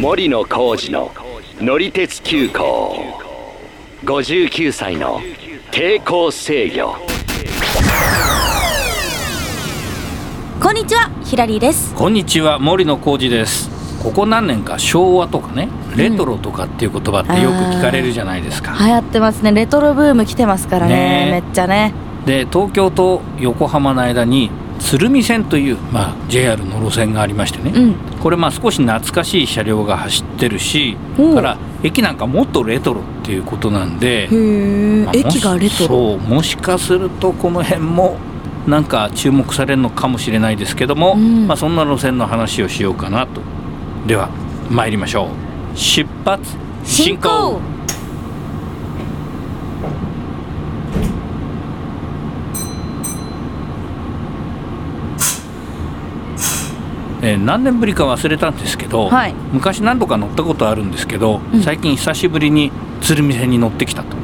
森野浩二の乗り鉄急行。59歳の抵抗制御。こんにちはヒラリーです。こんにちは森野浩二です。ここ何年か昭和とかねレトロとかっていう言葉ってよく聞かれるじゃないですか、流行ってますね。レトロブーム来てますからねね。めっちゃね。で東京と横浜の間に鶴見線という、まあ、JR の路線がありましてね、うんこれまあ少し懐かしい車両が走ってるしから駅なんかもっとレトロっていうことなんでまあ駅がレトロ。そうもしかするとこの辺もなんか注目されるのかもしれないですけども、うん。まあ、そんな路線の話をしようかなと。では参りましょう。出発。進行えー何年ぶりか忘れたんですけど、はい。昔何度か乗ったことあるんですけど、うん。最近久しぶりに鶴見線に乗ってきたと。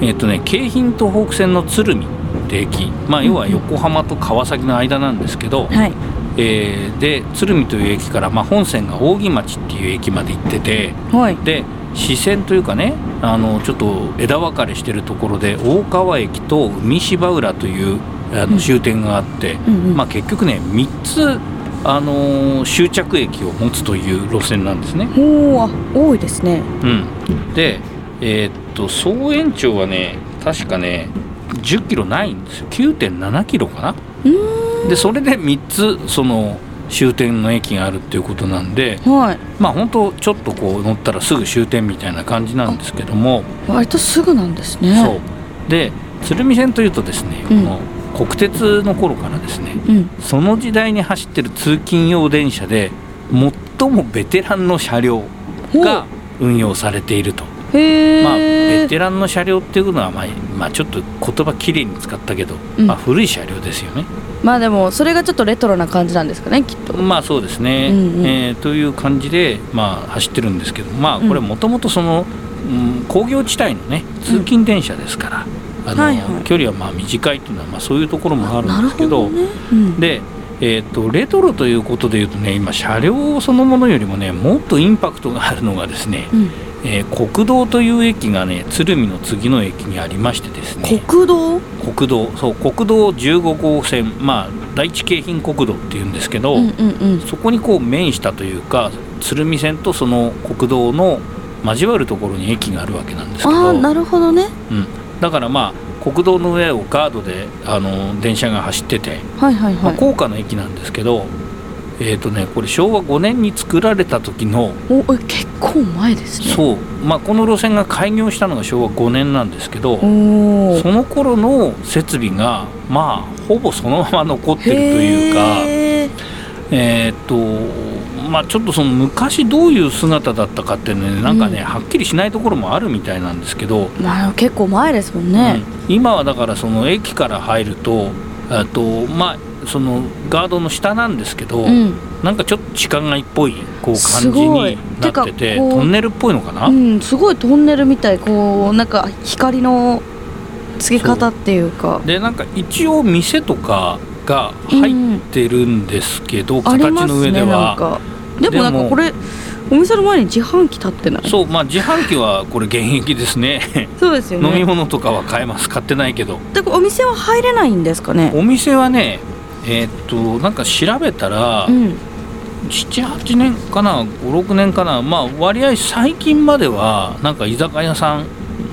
えっ、とね京浜東北線の鶴見って駅。まあ要は横浜と川崎の間なんですけど、はい。えーで鶴見という駅から、まあ、本線が扇町っていう駅まで行っててはい。で支線というかねあのちょっと枝分かれしてるところで大川駅と海芝浦というあうん。の終点があって、うんうん。まあ、結局ね3つ、あのー終着駅を持つという路線なんですね。おおあ多いですね。うん、で、えーっと総延長はね確かね10キロないんですよ。9.7キロかな。でそれで3つその終点の駅があるっていうことなんではい。まあ本当ちょっとこう乗ったらすぐ終点みたいな感じなんですけども。割とすぐなんですね。そう。で鶴見線というとですね、うん。この国鉄の頃からですねうん。その時代に走ってる通勤用電車で最もベテランの車両が運用されていると。まあ、ベテランの車両っていうのは、まあまあ、ちょっと言葉きれいに使ったけど、うん。まあ、古い車両ですよね。まあでもそれがちょっとレトロな感じなんですかねきっと。まあそうですね、うんうん。えーという感じで、まあ、走ってるんですけどまあこれもともとその、うん工業地帯のね通勤電車ですから、あのはいはい。距離はまあ短いっていうのは、まあ、そういうところもあるなんるですけどね、うん。で、えー、とレトロということでいうとね今車両そのものよりもねもっとインパクトがあるのがですね、うん。えー国道という駅がね鶴見の次の駅にありましてですね。国道？国道。そう国道15号線。まあ第一京浜国道っていうんですけど、うんうんうん。そこにこう面したというか鶴見線とその国道の交わるところに駅があるわけなんですけど。ああなるほどね。うん、だからまあ国道の上をガードであの電車が走ってて、はいはいまあ、はい高架の駅なんですけど、えーとね、これ昭和5年に作られた時のおえ結構前ですね。そう、まあ、この路線が開業したのが昭和5年なんですけどその頃の設備がまあほぼそのまま残ってるというかえーっとまあちょっとその昔どういう姿だったかっていうのねなんかね、うんはっきりしないところもあるみたいなんですけど、まあ結構前ですもんね、うん。今はだからその駅から入るとあとまあそのガードの下なんですけど、うん。なんかちょっと地下街っぽいこうす感じになっててトンネルっぽいのかな、うん、すごいトンネルみたい。こうなんか光のつけ方っていうか。でなんか一応店とかが入ってるんですけど、あり形のますね上では。なんかでもなんかこれお店の前に自販機立ってない？そうまあ自販機はこれ現役ですね。そうですよね。飲み物とかは買えます買ってないけど。でお店は入れないんですかね？お店はねえーっとなんか調べたら、うん。78年かな56年かなまあ割合最近まではなんか居酒屋さ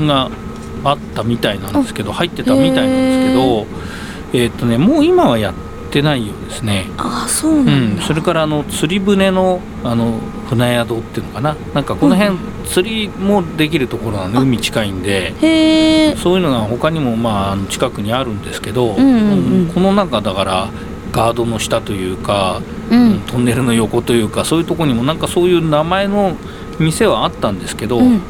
んがあったみたいなんですけど入ってたみたいなんですけどえーっとねもう今はやってないようですね。ああそううなんだ、、ん。それからあの釣り船のあの船宿っていうのかな。なんかこの辺、釣りもできるところなんであ海近いんで。へえそういうのが他にもまあ近くにあるんですけど、うんうんうん。この中だからガードの下というか、うん。トンネルの横というかそういうところにもなんかそういう名前の店はあったんですけど、うん。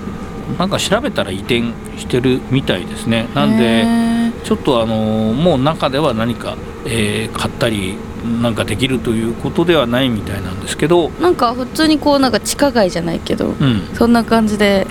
なんか調べたら移転してるみたいですね。なんへでーちょっとあのもう中では何か、えー買ったりなんかできるということではないみたいなんですけど、なんか普通にこうなんか地下街じゃないけどうん、そんな感じで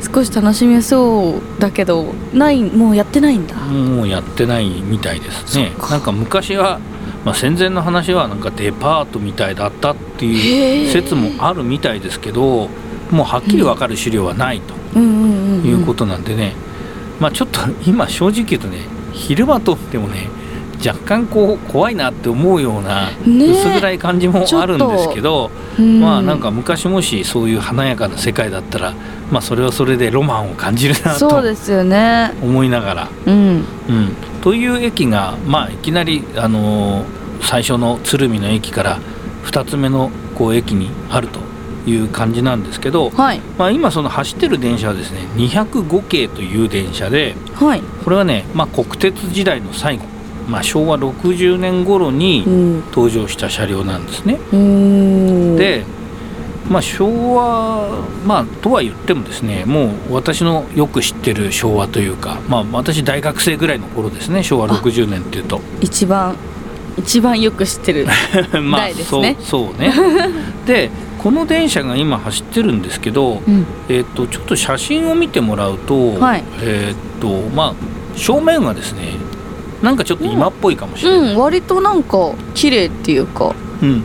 少し楽しめそうだけどないもうやってないんだ、もうやってないみたいですね。なんか昔はまあ、戦前の話はなんかデパートみたいだったっていう説もあるみたいですけどもうはっきり分かる資料はないとうんうんうん。いうことなんでね、まあちょっと今正直言うとね昼間とってもね若干こう怖いなって思うようなね薄暗い感じもあるんですけど、うんまあなんか昔もしそういう華やかな世界だったらまあそれはそれでロマンを感じるなとそうですよね。思いながら。うん。うん、という駅が、まあ、いきなり、あのー最初の鶴見の駅から2つ目のこう駅にあるという感じなんですけど、はい。まあ、今その走ってる電車はですね205系という電車ではい。これはね、まあ、国鉄時代の最後、まあ、昭和60年頃にうん。登場した車両なんですね。うん。で、まあ、昭和、まあ、とは言ってもですねもう私のよく知ってる昭和というか、まあ、私大学生ぐらいの頃ですね昭和60年っていうと。一番一番よく知ってる まあ代ですね。そうそうね。でこの電車が今走ってるんですけど、うん。えー、とちょっと写真を見てもらうと,、はい。えーとまあ、正面がですねなんかちょっと今っぽいかもしれない、うん割となんか綺麗っていうか。うん。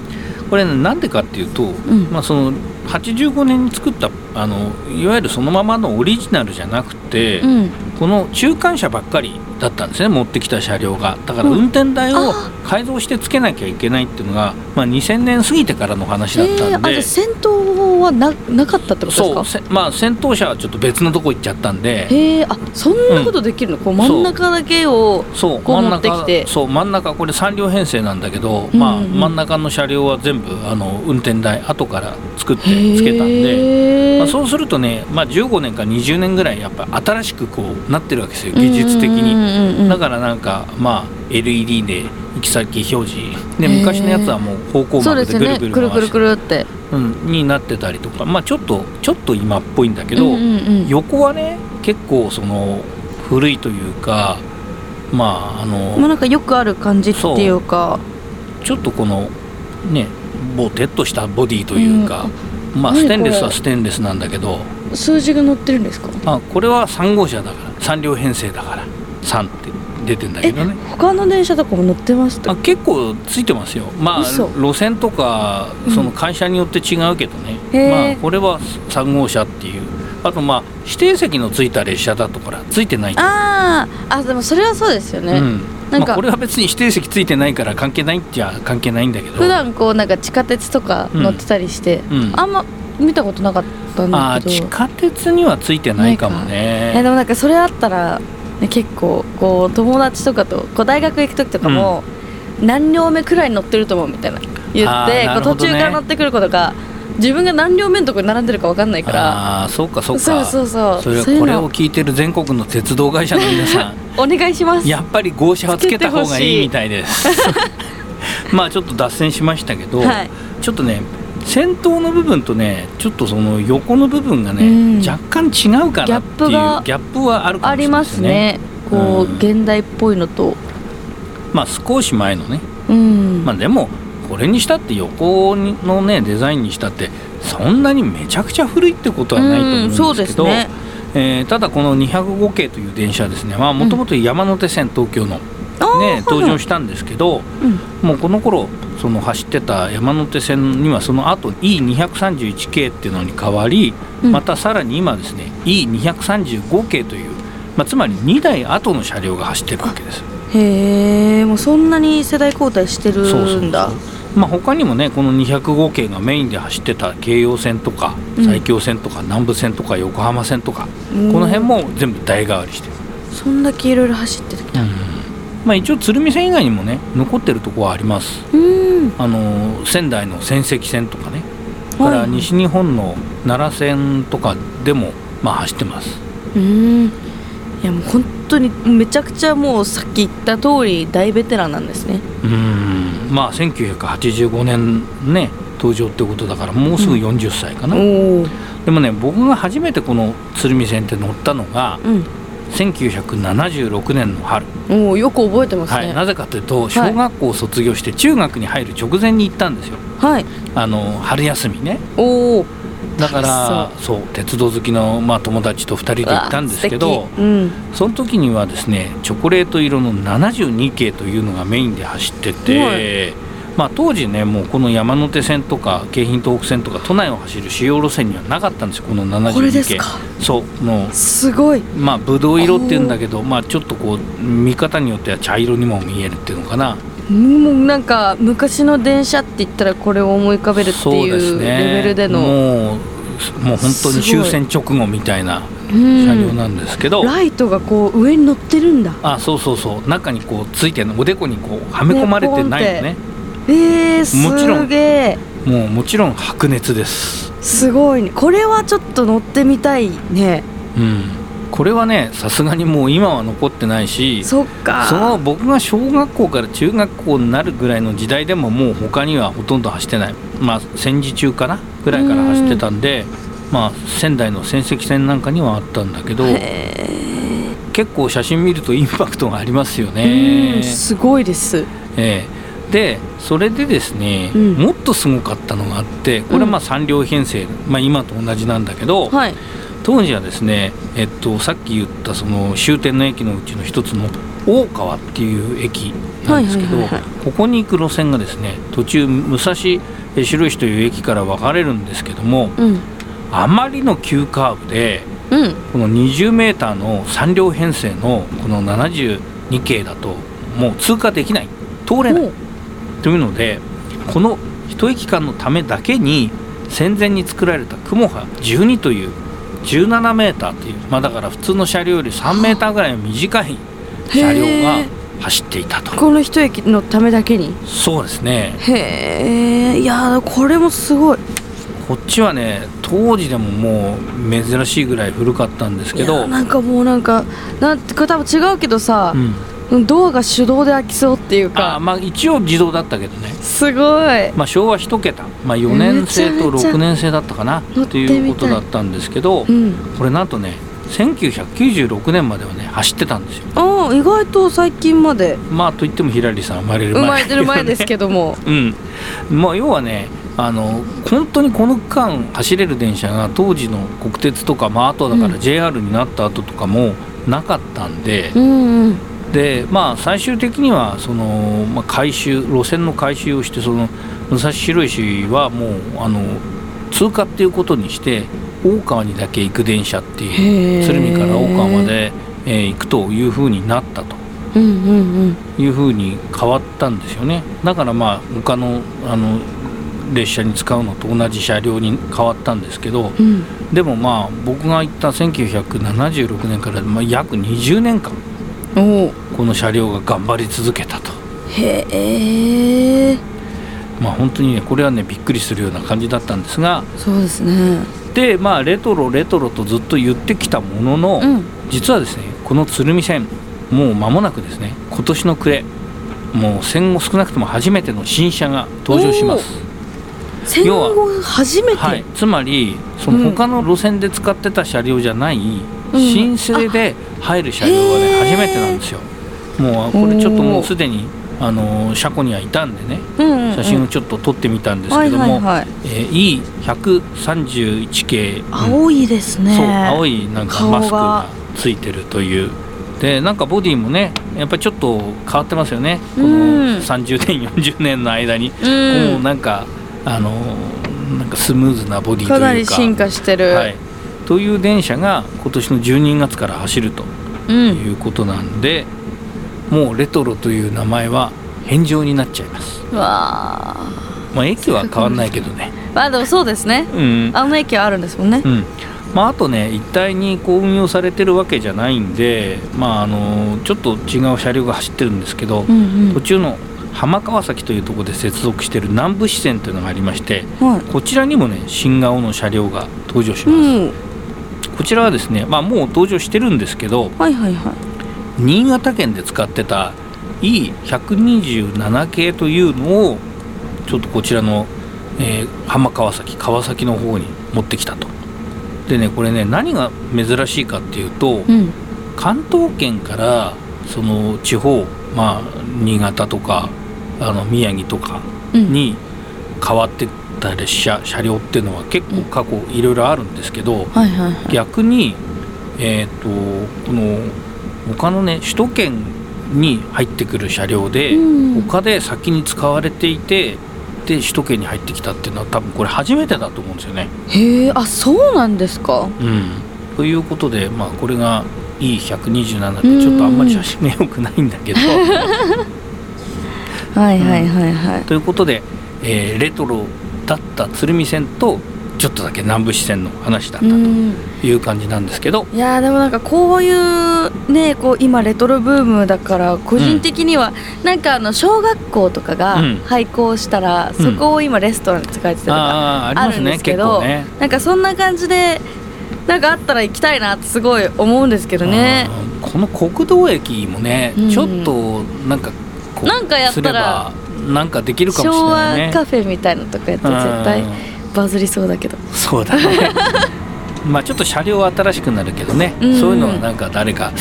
これねなんでかっていうと、ん。まあ、その85年に作ったあのいわゆるそのままのオリジナルじゃなくて、うん。この中間車ばっかりだったんですね持ってきた車両が。だからうん。運転台をあ。改造してつけなきゃいけないっていうのが、まあ、2000年過ぎてからの話だったんで、えー先頭はななかったってことそうですか？せまあ先頭車はちょっと別のとこ行っちゃったんで。へえあそんなことできるの、こう真ん中だけをそう。こう真ん中持ってきて。そう真ん中これ3両編成なんだけど、うんまあ、うん。真ん中の車両は全部あの運転台後から作ってへつけたんで、えまあ、そうするとね、まあ、15年か20年ぐらいやっぱ新しくこうなってるわけですよ技術的に。にだからなんかまあ LED で行き先表示。で昔のやつはもう方向そうです幕でぐよね。くるくるるぐる回して。くるって。うん、になってたりとかまあちょっとちょっと今っぽいんだけど、うんうんうん。横はね結構その古いというかまああの、まあなんかよくある感じっていうか。ちょっとこのねボテッとしたボディというか、まあ何ステンレスはステンレスなんだけど。数字が載ってるんですか？あこれは3号車だから。3両編成だから3って出てんだけえどね。他の電車とかも乗ってました？あ結構ついてますよ。まあ嘘。路線とかうん。その会社によって違うけどね、へー。まあこれは3号車っていう。あとまあ指定席のついた列車だとほらついてない。あーあでもそれはそうですよね、うん。なんかまあ、これは別に指定席ついてないから関係ないっちゃ関係ないんだけど。普段こうなんか地下鉄とか乗ってたりして、うん。あんま見たことなかったんあだけど。ー地下鉄にはついてないかもえでねもなんかそれあったら、ね、結構こう友達とかとこう大学行く時とかも、何両目くらい乗ってると思うみたいな言って、ね。途中から乗ってくることが自分が何両目のとこに並んでるか分かんないから。ああそうかそうか。そうそうそう。それはこれを聞いてる全国の鉄道会社の皆さん。お願いします。やっぱり号車はつけた方がいいみたいです。まあちょっと脱線しましたけど、はい。ちょっとね先頭の部分とねちょっとその横の部分がね、うん。若干違うかなっていうギャップがギャップはあるかもしれないありますね。こう、うん。現代っぽいのと。まあ少し前のね。うん、まあでもこれにしたって横のねデザインにしたってそんなにめちゃくちゃ古いってことはないと思うんですけど、うんね。えーただこの205系という電車はですね。もともと山手線東京の、ね登場したんですけど、うん。もうこの頃その走ってた山手線にはその後 E231 系っていうのに変わり、うん。またさらに今ですね E235 系という、まあ、つまり2台後の車両が走ってるわけです。へえもうそんなに世代交代してるんだ。そうそうそう。まあ、他にもねこの205系がメインで走ってた京葉線とかうん。埼京線とか南武線とか横浜線とか、うん。この辺も全部代替わりしてる、そんだけいろいろ走ってたまあ、一応鶴見線以外にもね残ってるとこはあります。うん。あの仙台の仙石線とかね。そはい。れから西日本の奈良線とかでもまあ走ってます。うん。いやもう本当にめちゃくちゃもうさっき言った通り大ベテランなんですね。うん。まあ1985年ね登場ってことだからもうすぐ40歳かな、おおでもね僕が初めてこの鶴見線って乗ったのがうん1976年の春、おおよく覚えてますはい、ねなぜかというとい。小学校を卒業して中学に入る直前に行ったんですよ。はい。あの春休みね。おおだからそう。鉄道好きの、まあ、友達と2人で行ったんですけど、うん、その時にはですねチョコレート色の72系というのがメインで走ってて、まあ、当時ねもうこの山手線とか京浜東北線とか都内を走る主要路線にはなかったんですよこの72系。そうこのすごい。まあブドウ色っていうんだけど、まあ、ちょっとこう見方によっては茶色にも見えるっていうのかな。もうなんか昔の電車って言ったらこれを思い浮かべるっていうね。レベルでの。もうもう本当に終戦直後みたいなうん。車両なんですけど、ライトがこう上に乗ってるんだ。あそうそうそう。中にこうついてるの。おでこにこうはめ込まれてないのねえー、すもちろん。もうもちろん白熱です。すごいね。これはちょっと乗ってみたいね。うん。これはねさすがにもう今は残ってないしそっか。その僕が小学校から中学校になるぐらいの時代でももう他にはほとんど走ってない。まあ戦時中かな？ぐらいから走ってたんでまあ仙台の仙石線なんかにはあったんだけどへ結構写真見るとインパクトがありますよーね。うん。すごいです。ええでそれでですね、うん。もっとすごかったのがあってこれはまあ3両編成、まあ、今と同じなんだけど、はい。当時はですね、えっと、さっき言ったその終点の駅のうちの一つの大川っていう駅なんですけど、ここに行く路線がですね途中武蔵え白石という駅から分かれるんですけどもうん。あまりの急カーブでうん。この 20m の3両編成のこの72系だともう通過できない。通れないというのでこの一駅間のためだけに戦前に作られた雲波12という17メーターという、まあ、だから普通の車両より3メーターぐらいの短い車両がへ走っていたと。この一駅のためだけに？そうですね。へえいやーこれもすごい。こっちはね当時でももう珍しいぐらい古かったんですけいどやなんかもうなんかなんてこれ多分違うけどさう、ん、ドアが手動で開きそうっていうあかまあ一応自動だったけどね、すごい。まあ、昭和1桁、まあ、4年生とめちゃめちゃ。6年生だったかな。乗っていということだったんですけどうん。これなんとね1996年まではね走ってたんですよ。ああ意外と最近まで。まあといってもヒラリーさん生まれる生前まれてる前ですけども。うん。まあ要はねあの本当にこの区間走れる電車が当時の国鉄とか、まあ、あとだかうら JR になった後とかもなかったんで、うんうんでまあ最終的にはその、まあ、改修路線の改修をしてその武蔵白石はもうあの通過っていうことにして大川にだけ行く電車っていう鶴見から大川まで、えー行くというふうになったと。うんうんいうふうに変わったんですよね。だからまあ他のあの列車に使うのと同じ車両に変わったんですけどうん。うんでもまあ僕が行った1976年から、まあ、約20年間。おおこの車両が頑張り続けたと。へえ。まあ本当にねこれはねびっくりするような感じだったんですが。そうですね。でまあレトロレトロとずっと言ってきたものの、うん。実はですねこの鶴見線もう間もなくですね今年の暮れもう戦後少なくとも初めての新車が登場します。戦後初めて、はい、つまりその他の路線で使ってた車両じゃない、うん。新生で入る車両はね初めてなんですよ。もうこれちょっともうすでにあの車庫にはいたんでねうんうんうん。写真をちょっと撮ってみたんですはいけども、はいはいえー E131 系、うん青いですね。そう青いなんかマスクがついてるという。でなんかボディもねやっぱりちょっと変わってますよね。このうん。30年40年の間に、うこうんなんかあのなんかスムーズなボディというか。かなり進化してる、はい、という電車が今年の12月から走るとうん。いうことなんで、もうレトロという名前は返上になっちゃいます。うわあまあ駅は変わんないけどね。まあでもそうですね。うん。あの駅はあるんですもんね。うん。まあ、あとね一体にこう運用されてるわけじゃないんで、まあ、あのちょっと違う車両が走ってるんですけど、うん途中の浜川崎というところで接続している南部支線というのがありましてうんはい。こちらにもね新顔の車両が登場します、うん。こちらはですね、まあ、もう登場してるんですけどはいはいはい新潟県で使ってた E127 系というのをちょっとこちらの、えー浜川崎川崎の方に持ってきたと。でねこれね何が珍しいかっていうとうん。関東圏からその地方まあ新潟とかあの宮城とかうん。に変わってった列車車両っていうのは結構過去いろいろあるんですけど、逆に、えー、とこの他のね首都圏に入ってくる車両で、うん。他で先に使われていてで首都圏に入ってきたっていうのは多分これ初めてだと思うんですよね。へえあそうなんですか。うん、ということで、まあ、これが E127 ってちょっとあんまり写真が良くないんだけど。はいはいはいはい、ということで、えーレトロだった鶴見線とちょっとだけ南部支線の話だったうんという感じなんですけど、いやーでもなんかこういうねこう今レトロブームだから個人的にはなんかあの小学校とかがうん。廃校したらそこを今レストランに使えてたりとかあるんですけど。なんかそんな感じでなんかあったら行きたいなってすごい思うんですけどね。この国道駅もね、うん。ちょっとなんかこうなんかやったらすればなんかできるかもし昭れないね。和カフェみたいなのとかやったら絶対。うんバズりそうだけど。そうだね。まあちょっと車両は新しくなるけどね、うん。そういうのはなんか誰か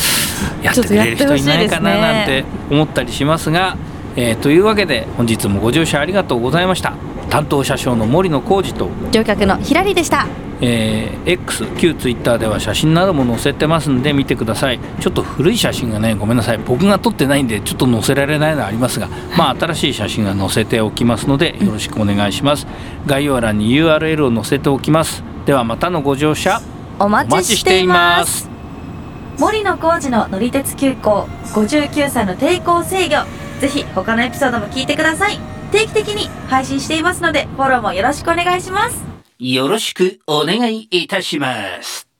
やってくれる人いないかななんて思ったりしますが、えーというわけで本日もご乗車ありがとうございました担当車掌の森野浩二と、乗客のひらりでした。えー X 旧 Twitter では写真なども載せてますんで見てください。ちょっと古い写真がねごめんなさい。僕が撮ってないんでちょっと載せられないのはありますがまあ新しい写真が載せておきますのでよろしくお願いします。概要欄に URL を載せておきます。ではまたのご乗車おお待ちしています。森野浩二の乗り鉄急行59歳の抵抗制御ぜひ他のエピソードも聞いてください定期的に配信していますのでフォローもよろしくお願いします。よろしくお願いいたします。